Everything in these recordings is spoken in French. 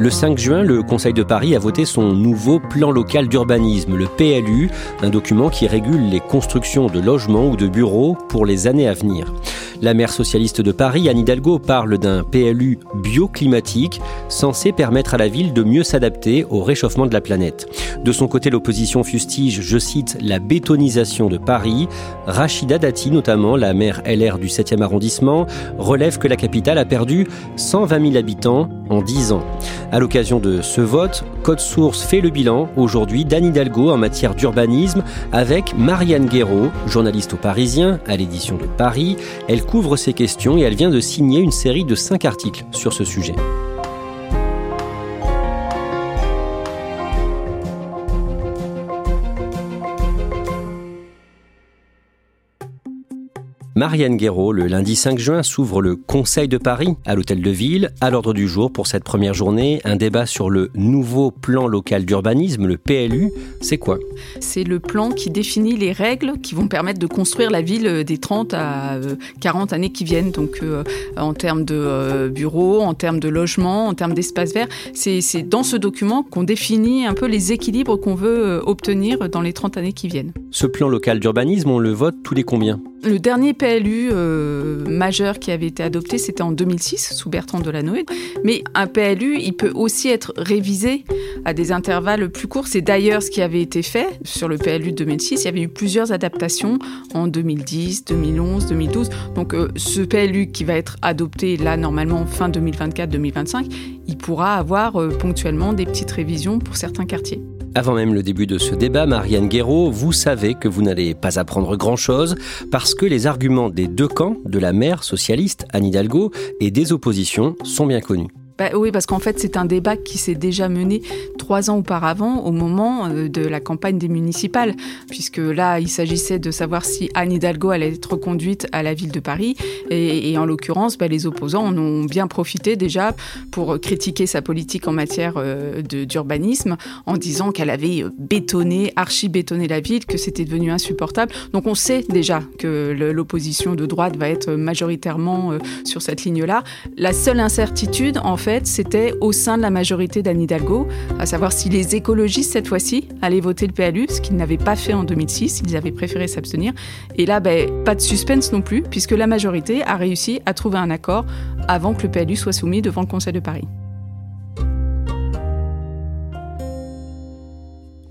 Le 5 juin, le Conseil de Paris a voté son nouveau plan local d'urbanisme, le PLU, un document qui régule les constructions de logements ou de bureaux pour les années à venir. La maire socialiste de Paris, Anne Hidalgo, parle d'un PLU bioclimatique censé permettre à la ville de mieux s'adapter au réchauffement de la planète. De son côté, l'opposition fustige, je cite, la bétonisation de Paris. Rachida Dati, notamment la maire LR du 7e arrondissement, relève que la capitale a perdu 120 000 habitants en 10 ans. À l'occasion de ce vote, Code Source fait le bilan aujourd'hui d'Anne Hidalgo en matière d'urbanisme avec Marianne Guéraud, journaliste au Parisien à l'édition de Paris. Couvre ces questions et elle vient de signer une série de 5 articles sur ce sujet. Marianne Guéraud, le lundi 5 juin, s'ouvre le Conseil de Paris à l'Hôtel de Ville. À l'ordre du jour pour cette première journée, un débat sur le nouveau plan local d'urbanisme, le PLU. C'est quoi? C'est le plan qui définit les règles qui vont permettre de construire la ville des 30 à 40 années qui viennent. Donc euh, en termes de euh, bureaux, en termes de logements, en termes d'espaces verts. C'est dans ce document qu'on définit un peu les équilibres qu'on veut euh, obtenir dans les 30 années qui viennent. Ce plan local d'urbanisme, on le vote tous les combien? Le dernier PLU euh, majeur qui avait été adopté, c'était en 2006, sous Bertrand Delanoë. Mais un PLU, il peut aussi être révisé à des intervalles plus courts. C'est d'ailleurs ce qui avait été fait sur le PLU de 2006. Il y avait eu plusieurs adaptations en 2010, 2011, 2012. Donc euh, ce PLU qui va être adopté là, normalement, fin 2024-2025, il pourra avoir euh, ponctuellement des petites révisions pour certains quartiers. Avant même le début de ce débat, Marianne Guéraud, vous savez que vous n'allez pas apprendre grand-chose parce que les arguments des deux camps, de la maire socialiste Anne Hidalgo et des oppositions, sont bien connus. Bah oui, parce qu'en fait, c'est un débat qui s'est déjà mené trois ans auparavant, au moment euh, de la campagne des municipales, puisque là, il s'agissait de savoir si Anne Hidalgo allait être reconduite à la ville de Paris. Et, en l'occurrence, bah, les opposants en ont bien profité déjà pour critiquer sa politique en matière euh, d'urbanisme, en disant qu'elle avait euh, bétonné, archi-bétonné la ville, que c'était devenu insupportable. Donc on sait déjà que l'opposition de droite va être majoritairement sur cette ligne-là. La seule incertitude, en fait, c'était au sein de la majorité d'Anne Hidalgo, à savoir si les écologistes, cette fois-ci, allaient voter le PLU, ce qu'ils n'avaient pas fait en 2006, ils avaient préféré s'abstenir. Et là, ben, pas de suspense non plus, puisque la majorité a réussi à trouver un accord avant que le PLU soit soumis devant le Conseil de Paris.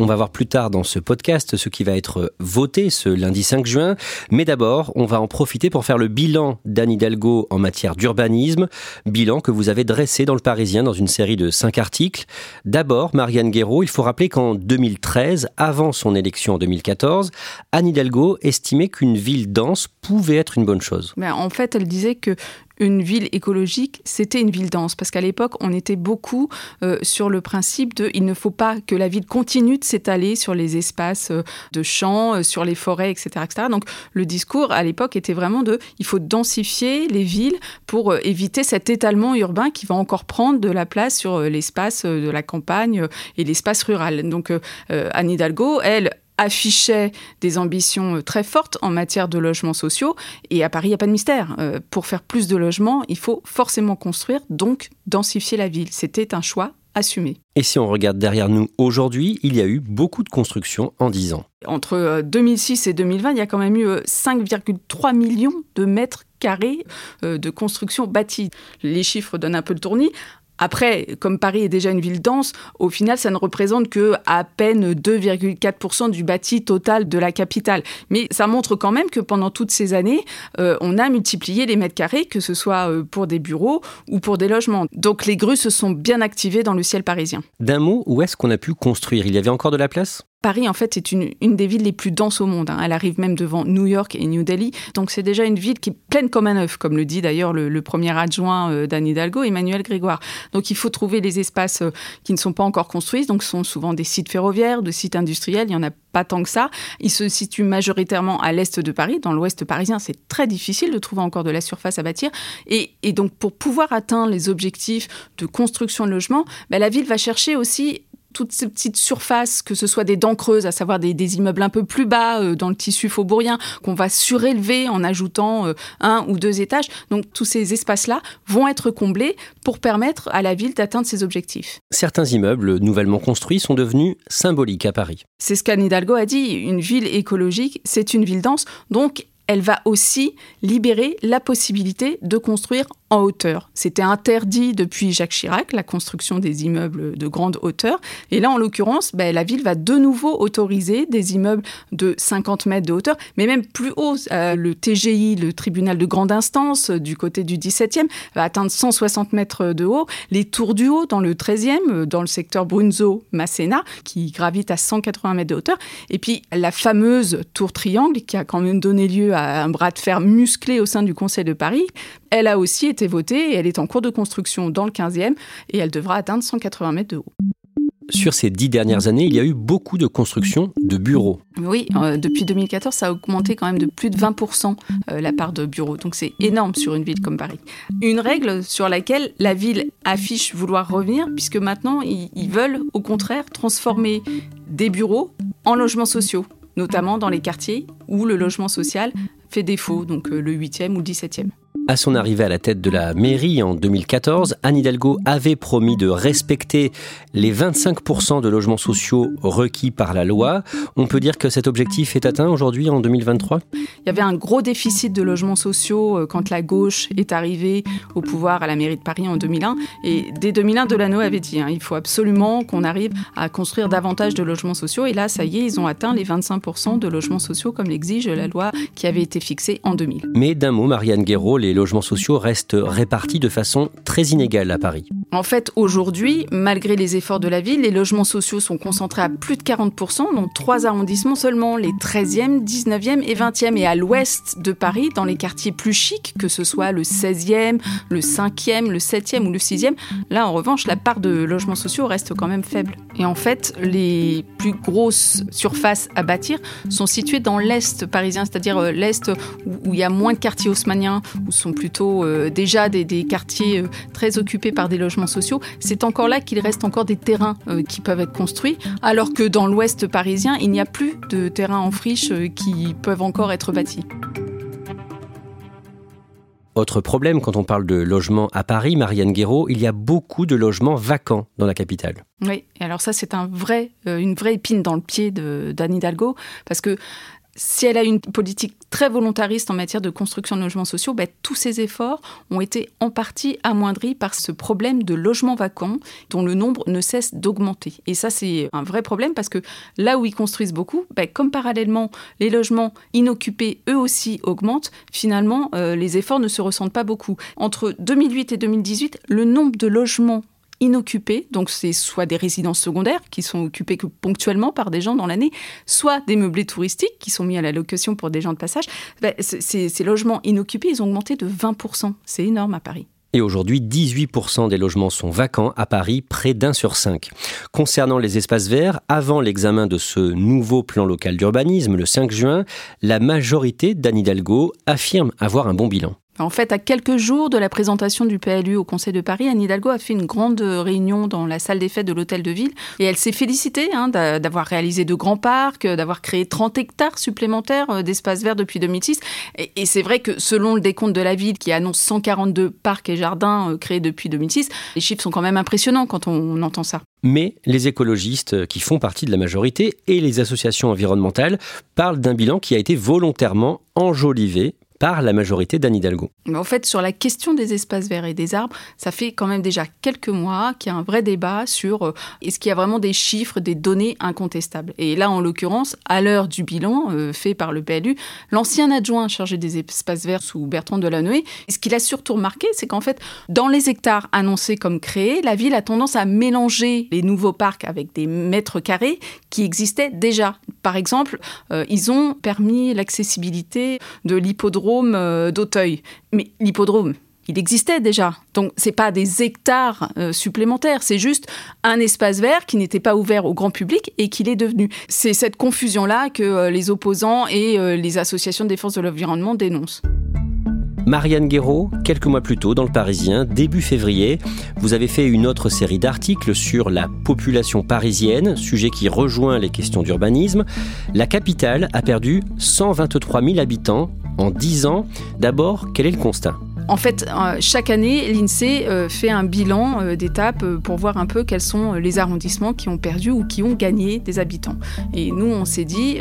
Va voir plus tard dans ce podcast ce qui va être voté ce lundi 5 juin. Mais d'abord, on va en profiter pour faire le bilan d'Anne Hidalgo en matière d'urbanisme. Bilan que vous avez dressé dans le Parisien dans une série de cinq articles. D'abord, Marianne Guéraud, il faut rappeler qu'en 2013, avant son élection en 2014, Anne Hidalgo estimait qu'une ville dense pouvait être une bonne chose. Mais en fait, elle disait que une ville écologique, c'était une ville dense. Parce qu'à l'époque, on était beaucoup euh, sur le principe de il ne faut pas que la ville continue de s'étaler sur les espaces euh, de champs, euh, sur les forêts, etc., etc. Donc le discours à l'époque était vraiment de il faut densifier les villes pour éviter cet étalement urbain qui va encore prendre de la place sur l'espace de la campagne et l'espace rural. Donc Anne Hidalgo, elle, affichait des ambitions euh, très fortes en matière de logements sociaux. Et à Paris, il n'y a pas de mystère. Euh, pour faire plus de logements, il faut forcément construire, donc densifier la ville. C'était un choix assumé. Et si on regarde derrière nous aujourd'hui, il y a eu beaucoup de constructions en 10 ans. Entre 2006 et 2020, il y a quand même eu 5,3 millions de mètres carrés de construction bâties. Les chiffres donnent un peu le tournis. Après, comme Paris est déjà une ville dense, au final, ça ne représente que à peine 2,4% du bâti total de la capitale. Mais ça montre quand même que pendant toutes ces années, euh, on a multiplié les mètres carrés, que ce soit euh, pour des bureaux ou pour des logements. Donc les grues se sont bien activées dans le ciel parisien. D'un mot, où est-ce qu'on a pu construire? Il y avait encore de la place? Paris, en fait, est une, des villes les plus denses au monde. Hein. Elle arrive même devant New York et New Delhi. Donc, c'est déjà une ville qui est pleine comme un œuf, comme le dit d'ailleurs le, premier adjoint euh, d'Anne Hidalgo, Emmanuel Grégoire. Donc, il faut trouver les espaces euh, qui ne sont pas encore construits. Donc, ce sont souvent des sites ferroviaires, de sites industriels. Il y en a pas tant que ça. Ils se situent majoritairement à l'est de Paris. Dans l'ouest parisien, c'est très difficile de trouver encore de la surface à bâtir. Et, donc, pour pouvoir atteindre les objectifs de construction de logements, ben, la ville va chercher aussi toutes ces petites surfaces, que ce soit des dents creuses, à savoir des, immeubles un peu plus bas euh, dans le tissu faubourien, qu'on va surélever en ajoutant euh, un ou deux étages. Donc tous ces espaces-là vont être comblés pour permettre à la ville d'atteindre ses objectifs. Certains immeubles nouvellement construits sont devenus symboliques à Paris. C'est ce qu'Anne Hidalgo a dit, une ville écologique, c'est une ville dense, donc elle va aussi libérer la possibilité de construire en hauteur. C'était interdit depuis Jacques Chirac, la construction des immeubles de grande hauteur. Et là, en l'occurrence, ben, la ville va de nouveau autoriser des immeubles de 50 mètres de hauteur, mais même plus haut. Euh, le TGI, le tribunal de grande instance, du côté du 17e, va atteindre 160 mètres de haut. Les tours du haut, dans le 13e, dans le secteur Brunzo-Masséna, qui gravite à 180 mètres de hauteur. Et puis, la fameuse tour triangle, qui a quand même donné lieu à un bras de fer musclé au sein du Conseil de Paris, elle a aussi été votée et elle est en cours de construction dans le 15e et elle devra atteindre 180 mètres de haut. Sur ces dix dernières années, il y a eu beaucoup de constructions de bureaux. Oui, euh, depuis 2014, ça a augmenté quand même de plus de 20% euh, la part de bureaux. Donc c'est énorme sur une ville comme Paris. Une règle sur laquelle la ville affiche vouloir revenir, puisque maintenant, ils veulent au contraire transformer des bureaux en logements sociaux notamment dans les quartiers où le logement social fait défaut, donc euh, le 8e ou le 17e. À son arrivée à la tête de la mairie en 2014, Anne Hidalgo avait promis de respecter les 25% de logements sociaux requis par la loi. On peut dire que cet objectif est atteint aujourd'hui en 2023 Il y avait un gros déficit de logements sociaux euh, quand la gauche est arrivée au pouvoir à la mairie de Paris en 2001. Et dès 2001, Delano avait dit hein, il faut absolument qu'on arrive à construire davantage de logements sociaux. Et là, ça y est, ils ont atteint les 25% de logements sociaux comme l'exige la loi qui avait été fixée en 2000. Mais d'un mot, Marianne Guéraud, les logements sociaux restent répartis de façon très inégale à Paris. En fait, aujourd'hui, malgré les efforts de la ville, les logements sociaux sont concentrés à plus de 40%, dans trois arrondissements seulement, les 13e, 19e et 20e. Et à l'ouest de Paris, dans les quartiers plus chics, que ce soit le 16e, le 5e, le 7e ou le 6e, là, en revanche, la part de logements sociaux reste quand même faible. Et en fait, les plus grosses surfaces à bâtir sont situées dans l'est parisien, c'est-à-dire euh, l'est où il y a moins de quartiers haussmanniens, où sont plutôt euh, déjà des, quartiers euh, très occupés par des logements sociaux, c'est encore là qu'il reste encore des terrains euh, qui peuvent être construits, alors que dans l'ouest parisien, il n'y a plus de terrains en friche qui peuvent encore être bâtis. Autre problème quand on parle de logement à Paris, Marianne Guéraud, il y a beaucoup de logements vacants dans la capitale. Oui, et alors ça c'est un vrai, une vraie épine dans le pied d'Anne Hidalgo, parce que si elle a une politique très volontariste en matière de construction de logements sociaux, ben, tous ces efforts ont été en partie amoindris par ce problème de logements vacants dont le nombre ne cesse d'augmenter. Et ça, c'est un vrai problème parce que là où ils construisent beaucoup, ben, comme parallèlement les logements inoccupés, eux aussi, augmentent, finalement, euh, les efforts ne se ressentent pas beaucoup. Entre 2008 et 2018, le nombre de logements inoccupés, donc c'est soit des résidences secondaires qui sont occupées que ponctuellement par des gens dans l'année, soit des meublés touristiques qui sont mis à la location pour des gens de passage. Ben, ces, ces logements inoccupés, ils ont augmenté de 20%. C'est énorme à Paris. Et aujourd'hui, 18% des logements sont vacants à Paris, près d'un sur cinq. Concernant les espaces verts, avant l'examen de ce nouveau plan local d'urbanisme le 5 juin, la majorité d'Anne Hidalgo affirme avoir un bon bilan. En fait, à quelques jours de la présentation du PLU au Conseil de Paris, Anne Hidalgo a fait une grande réunion dans la salle des fêtes de l'Hôtel de Ville et elle s'est félicitée hein, d'avoir réalisé de grands parcs, d'avoir créé 30 hectares supplémentaires euh, d'espaces verts depuis 2006. Et, et c'est vrai que selon le décompte de la ville qui annonce 142 parcs et jardins euh, créés depuis 2006, les chiffres sont quand même impressionnants quand on entend ça. Mais les écologistes qui font partie de la majorité et les associations environnementales parlent d'un bilan qui a été volontairement enjolivé par la majorité d'Anne Hidalgo. En fait, sur la question des espaces verts et des arbres, ça fait quand même déjà quelques mois qu'il y a un vrai débat sur euh, est-ce qu'il y a vraiment des chiffres, des données incontestables? Et là, en l'occurrence, à l'heure du bilan euh, fait par le PLU, l'ancien adjoint chargé des espaces verts sous Bertrand Delanoë, ce qu'il a surtout remarqué, c'est qu'en fait, dans les hectares annoncés comme créés, la ville a tendance à mélanger les nouveaux parcs avec des mètres carrés qui existaient déjà. Par exemple, euh, ils ont permis l'accessibilité de l'hippodrome euh, d'Auteuil. Mais l'hippodrome, il existait déjà. Donc c'est pas des hectares euh, supplémentaires, c'est juste un espace vert qui n'était pas ouvert au grand public et qu'il est devenu. C'est cette confusion là que euh, les opposants et les associations de défense de l'environnement dénoncent. Marianne Guéraud, quelques mois plus tôt dans le Parisien, début février, vous avez fait une autre série d'articles sur la population parisienne, sujet qui rejoint les questions d'urbanisme. La capitale a perdu 123 000 habitants en 10 ans. D'abord, quel est le constat? En fait, euh, chaque année, l'INSEE euh, fait un bilan euh, d'étapes pour voir un peu quels sont les arrondissements qui ont perdu ou qui ont gagné des habitants. Et nous, on s'est dit,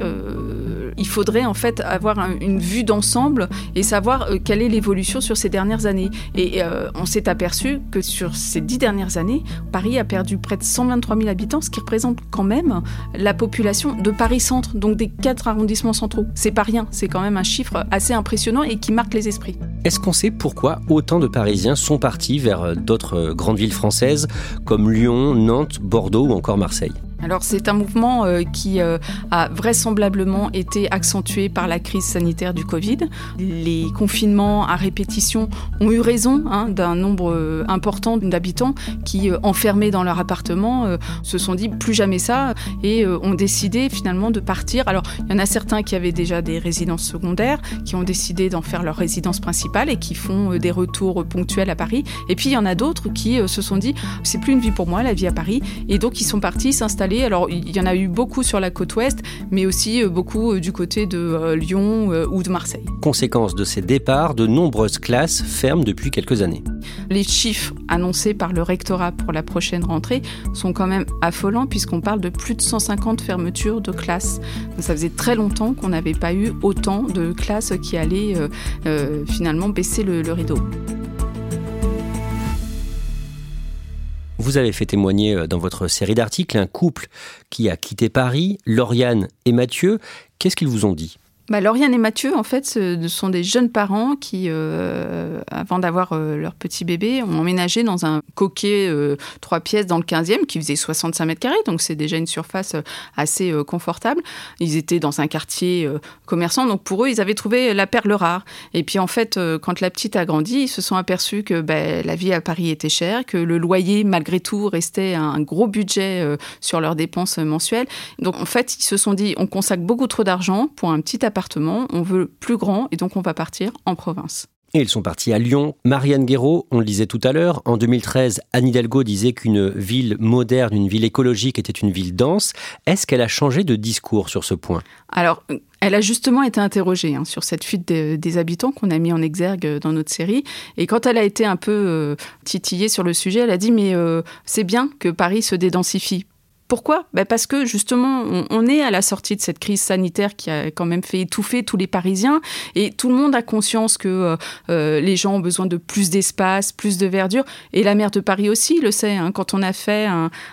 il faudrait en fait avoir une vue d'ensemble et savoir quelle est l'évolution sur ces dernières années. Et on s'est aperçu que sur ces dix dernières années, Paris a perdu près de 123 000 habitants, ce qui représente quand même la population de Paris-Centre, donc des quatre arrondissements centraux. C'est pas rien, c'est quand même un chiffre assez impressionnant et qui marque les esprits. Est-ce qu'on sait pourquoi autant de Parisiens sont partis vers euh, d'autres euh, grandes villes françaises comme Lyon, Nantes, Bordeaux ou encore Marseille alors c'est un mouvement euh, qui euh, a vraisemblablement été accentué par la crise sanitaire du Covid. Les confinements à répétition ont eu raison hein, d'un nombre euh, important d'habitants qui, enfermés dans leur appartement, se sont dit plus jamais ça et ont décidé finalement de partir. Alors il y en a certains qui avaient déjà des résidences secondaires, qui ont décidé d'en faire leur résidence principale et qui font des retours ponctuels à Paris. Et puis il y en a d'autres qui se sont dit c'est plus une vie pour moi la vie à Paris et donc ils sont partis s'installer alors, il y en a eu beaucoup sur la côte ouest, mais aussi euh, beaucoup euh, du côté de euh, Lyon ou de Marseille. Conséquence de ces départs, de nombreuses classes ferment depuis quelques années. Les chiffres annoncés par le rectorat pour la prochaine rentrée sont quand même affolants, puisqu'on parle de plus de 150 fermetures de classes. ça faisait très longtemps qu'on n'avait pas eu autant de classes qui allaient finalement baisser le rideau. Vous avez fait témoigner euh, dans votre série d'articles un couple qui a quitté Paris, Lauriane et Mathieu. Qu'est-ce qu'ils vous ont dit? Bah, Lauriane et Mathieu, en fait, ce sont des jeunes parents qui, euh, avant d'avoir euh, leur petit bébé, ont emménagé dans un coquet euh, trois pièces dans le 15e qui faisait 65 mètres carrés, donc c'est déjà une surface assez confortable. Ils étaient dans un quartier commerçant, donc pour eux, ils avaient trouvé la perle rare. Et puis en fait, quand la petite a grandi, ils se sont aperçus que ben, la vie à Paris était chère, que le loyer, malgré tout, restait un gros budget sur leurs dépenses mensuelles. Donc en fait, ils se sont dit, on consacre beaucoup trop d'argent pour un petit appartement on veut plus grand et donc on va partir en province. Et ils sont partis à Lyon. Marianne Guéraud, on le disait tout à l'heure, en 2013, Anne Hidalgo disait qu'une ville moderne, une ville écologique était une ville dense. Est-ce qu'elle a changé de discours sur ce point? Alors, elle a justement été interrogée hein, sur cette fuite des habitants qu'on a mis en exergue dans notre série. Et quand elle a été un peu euh, titillée sur le sujet, elle a dit Mais euh, c'est bien que Paris se dédensifie pourquoi? Ben Parce que justement, on, est à la sortie de cette crise sanitaire qui a quand même fait étouffer tous les Parisiens et tout le monde a conscience que euh, euh, les gens ont besoin de plus d'espace, plus de verdure. Et la maire de Paris aussi le sait. Hein. quand on a fait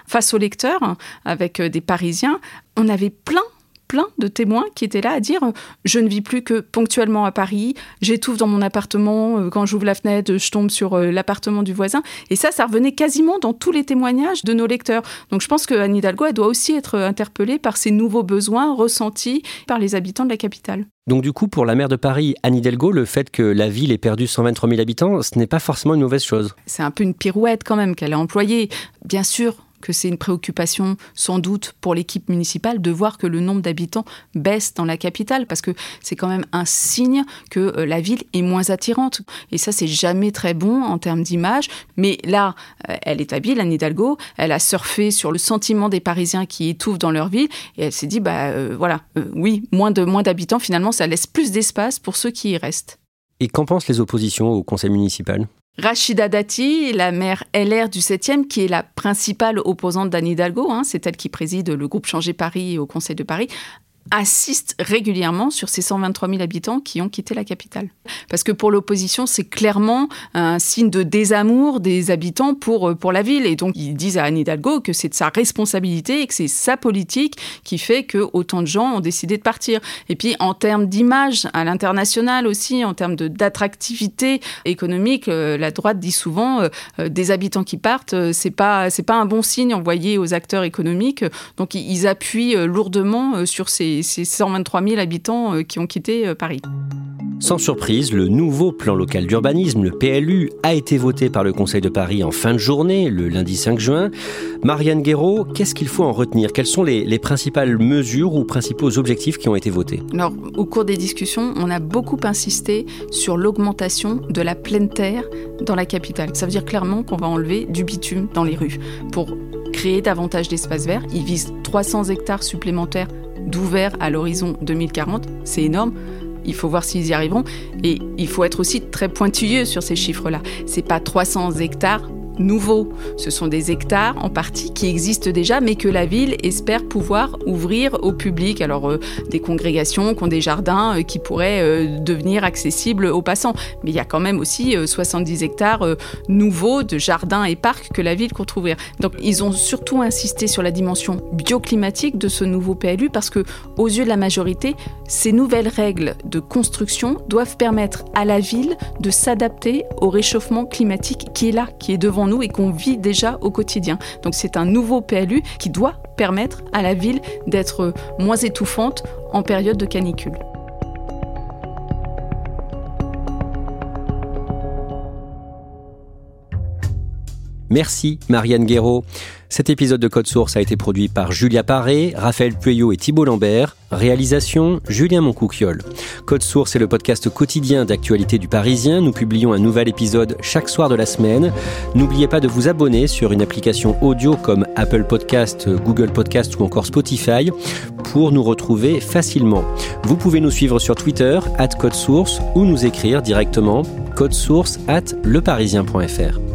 face au lecteur avec euh, des Parisiens, on avait plein plein de témoins qui étaient là à dire je ne vis plus que ponctuellement à Paris, j'étouffe dans mon appartement, euh, quand j'ouvre la fenêtre, je tombe sur euh, l'appartement du voisin. Et ça, ça revenait quasiment dans tous les témoignages de nos lecteurs. Donc je pense qu'Anne Hidalgo, elle doit aussi être interpellée par ces nouveaux besoins ressentis par les habitants de la capitale. Donc du coup, pour la maire de Paris, Anne Hidalgo, le fait que la ville ait perdu 123 000 habitants, ce n'est pas forcément une mauvaise chose. C'est un peu une pirouette quand même qu'elle a employée. Bien sûr, que c'est une préoccupation sans doute pour l'équipe municipale de voir que le nombre d'habitants baisse dans la capitale, parce que c'est quand même un signe que euh, la ville est moins attirante. Et ça, c'est jamais très bon en termes d'image. Mais là, euh, elle est habile, Anne Hidalgo, elle a surfé sur le sentiment des Parisiens qui étouffent dans leur ville, et elle s'est dit, bah voilà, oui, moins de moins d'habitants, finalement, ça laisse plus d'espace pour ceux qui y restent. Et qu'en pensent les oppositions au conseil municipal? Rachida Dati, la maire LR du 7e, qui est la principale opposante d'Anne Hidalgo, hein, c'est elle qui préside le groupe Changer Paris au Conseil de Paris, assiste régulièrement sur ces 123 000 habitants qui ont quitté la capitale. Parce que pour l'opposition, c'est clairement un signe de désamour des habitants pour, euh, pour la ville. Et donc, ils disent à Anne Hidalgo que c'est de sa responsabilité et que c'est sa politique qui fait que autant de gens ont décidé de partir. Et puis, en termes d'image à l'international aussi, en termes d'attractivité économique, euh, la droite dit souvent euh, des habitants qui partent, c'est pas, pas un bon signe envoyé aux acteurs économiques. Donc, ils appuient lourdement sur ces ces, 123 000 habitants euh, qui ont quitté euh, Paris. Sans surprise, le nouveau plan local d'urbanisme, le PLU, a été voté par le Conseil de Paris en fin de journée, le lundi 5 juin. Marianne Guéraud, qu'est-ce qu'il faut en retenir? Quelles sont les, les, principales mesures ou principaux objectifs qui ont été votés? Alors, au cours des discussions, on a beaucoup insisté sur l'augmentation de la pleine terre dans la capitale. Ça veut dire clairement qu'on va enlever du bitume dans les rues pour créer davantage d'espaces verts. Ils visent 300 hectares supplémentaires d'ouvert à l'horizon 2040. C'est énorme. Il faut voir s'ils y arriveront. Et il faut être aussi très pointilleux sur ces chiffres-là. C'est pas 300 hectares nouveaux. Ce sont des hectares en partie qui existent déjà, mais que la ville espère pouvoir ouvrir au public. Alors euh, des congrégations qui ont des jardins euh, qui pourraient euh, devenir accessibles aux passants. Mais il y a quand même aussi 70 hectares nouveaux de jardins et parcs que la ville compte ouvrir. Donc ils ont surtout insisté sur la dimension bioclimatique de ce nouveau PLU parce que aux yeux de la majorité, ces nouvelles règles de construction doivent permettre à la ville de s'adapter au réchauffement climatique qui est là, qui est devant nous et qu'on vit déjà au quotidien. Donc c'est un nouveau PLU qui doit permettre à la ville d'être moins étouffante en période de canicule. Merci Marianne Guéraud. Cet épisode de Code Source a été produit par Julia Paré, Raphaël Pueyo et Thibault Lambert. Réalisation Julien Moncouquiole. Code Source est le podcast quotidien d'actualité du Parisien. Nous publions un nouvel épisode chaque soir de la semaine. N'oubliez pas de vous abonner sur une application audio comme Apple Podcast, Google Podcast ou encore Spotify pour nous retrouver facilement. Vous pouvez nous suivre sur Twitter, at Code Source, ou nous écrire directement source at leparisien.fr.